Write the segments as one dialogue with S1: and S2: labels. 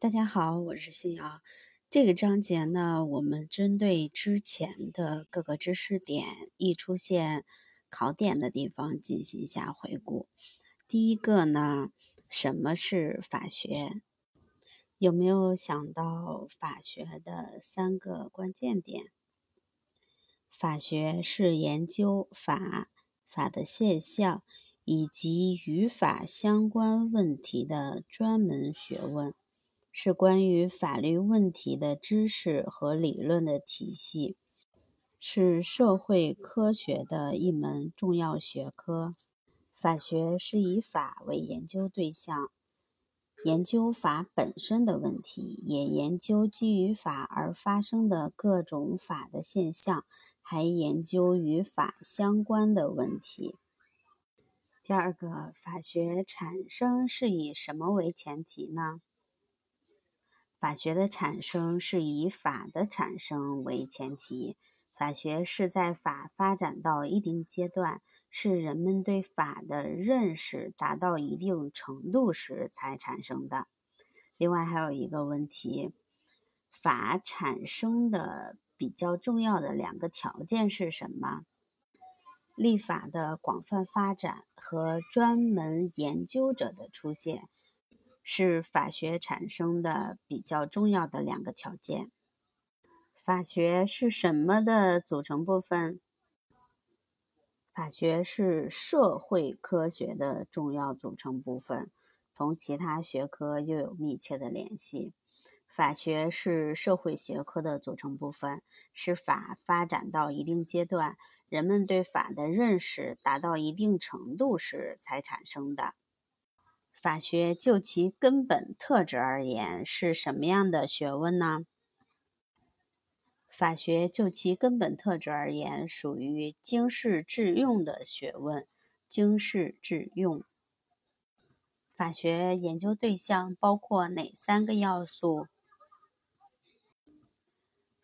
S1: 大家好，我是信瑶。这个章节呢，我们针对之前的各个知识点易出现考点的地方进行一下回顾。第一个呢，什么是法学？有没有想到法学的三个关键点？法学是研究法、法的现象以及与法相关问题的专门学问。是关于法律问题的知识和理论的体系，是社会科学的一门重要学科。法学是以法为研究对象，研究法本身的问题，也研究基于法而发生的各种法的现象，还研究与法相关的问题。第二个，法学产生是以什么为前提呢？法学的产生是以法的产生为前提，法学是在法发展到一定阶段，是人们对法的认识达到一定程度时才产生的。另外还有一个问题，法产生的比较重要的两个条件是什么？立法的广泛发展和专门研究者的出现。是法学产生的比较重要的两个条件。法学是什么的组成部分？法学是社会科学的重要组成部分，同其他学科又有密切的联系。法学是社会学科的组成部分，是法发展到一定阶段，人们对法的认识达到一定程度时才产生的。法学就其根本特质而言是什么样的学问呢？法学就其根本特质而言，属于经世致用的学问。经世致用，法学研究对象包括哪三个要素？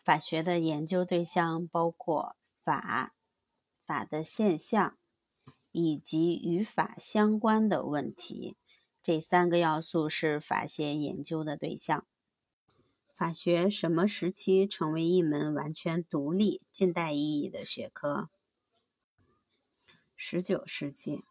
S1: 法学的研究对象包括法、法的现象以及与法相关的问题。这三个要素是法学研究的对象。法学什么时期成为一门完全独立、近代意义的学科？十九世纪。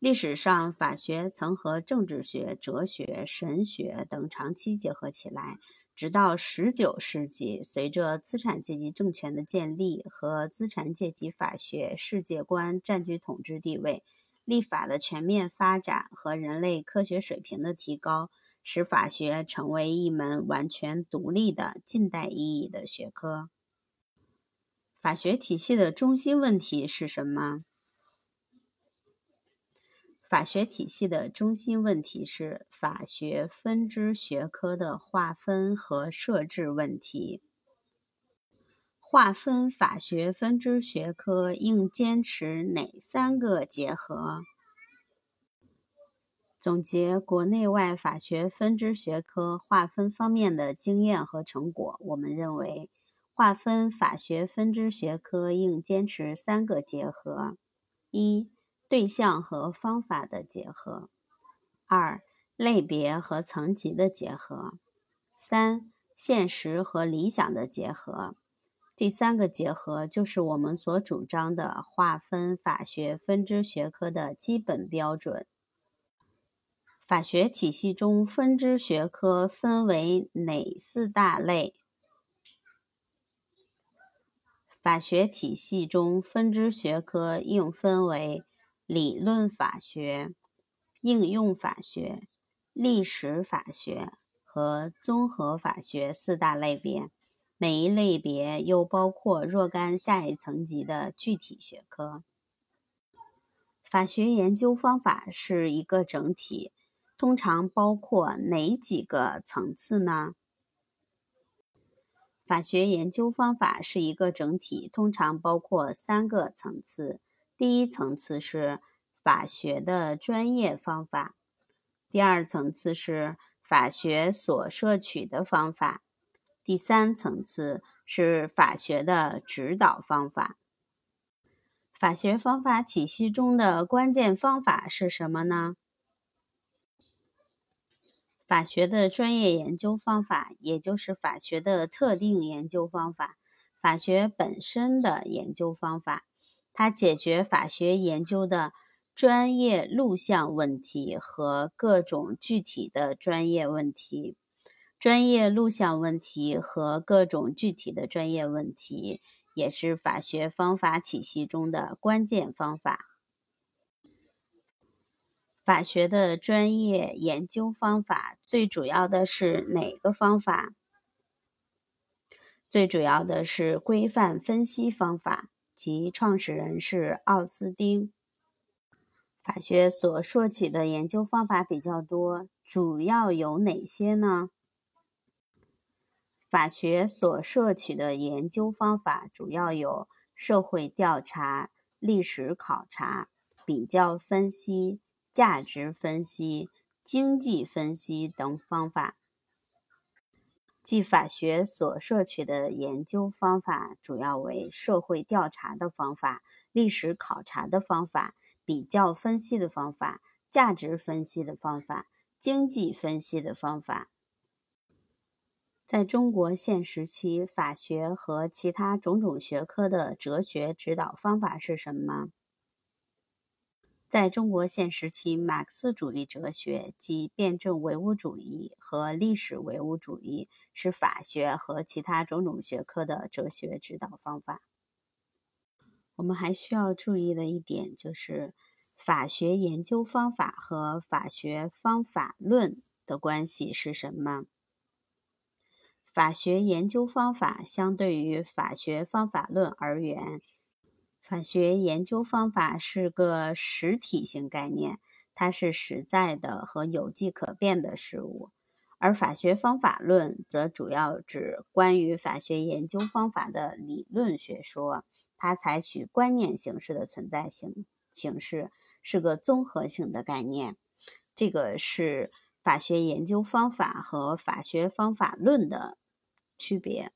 S1: 历史上，法学曾和政治学、哲学、神学等长期结合起来，直到十九世纪，随着资产阶级政权的建立和资产阶级法学世界观占据统治地位。立法的全面发展和人类科学水平的提高，使法学成为一门完全独立的近代意义的学科。法学体系的中心问题是什么？法学体系的中心问题是法学分支学科的划分和设置问题。划分法学分支学科应坚持哪三个结合？总结国内外法学分支学科划分方面的经验和成果，我们认为，划分法学分支学科应坚持三个结合：一、对象和方法的结合；二、类别和层级的结合；三、现实和理想的结合。这三个结合就是我们所主张的划分法学分支学科的基本标准。法学体系中分支学科分为哪四大类？法学体系中分支学科应分为理论法学、应用法学、历史法学和综合法学四大类别。每一类别又包括若干下一层级的具体学科。法学研究方法是一个整体，通常包括哪几个层次呢？法学研究方法是一个整体，通常包括三个层次。第一层次是法学的专业方法，第二层次是法学所摄取的方法。第三层次是法学的指导方法。法学方法体系中的关键方法是什么呢？法学的专业研究方法，也就是法学的特定研究方法，法学本身的研究方法，它解决法学研究的专业录像问题和各种具体的专业问题。专业录像问题和各种具体的专业问题，也是法学方法体系中的关键方法。法学的专业研究方法最主要的是哪个方法？最主要的是规范分析方法，其创始人是奥斯丁。法学所说起的研究方法比较多，主要有哪些呢？法学所摄取的研究方法主要有社会调查、历史考察、比较分析。价值分析、经济分析等方法，即法学所摄取的研究方法主要为社会调查的方法、历史考察的方法、比较分析的方法、价值分析的方法、经济分析的方法。在中国现时期，法学和其他种种学科的哲学指导方法是什么？在中国现时期，马克思主义哲学及辩证唯物主义和历史唯物主义是法学和其他种种学科的哲学指导方法。我们还需要注意的一点就是，法学研究方法和法学方法论的关系是什么？法学研究方法相对于法学方法论而言。法学研究方法是个实体性概念，它是实在的和有迹可变的事物；而法学方法论则主要指关于法学研究方法的理论学说，它采取观念形式的存在性形式，是个综合性的概念。这个是法学研究方法和法学方法论的区别。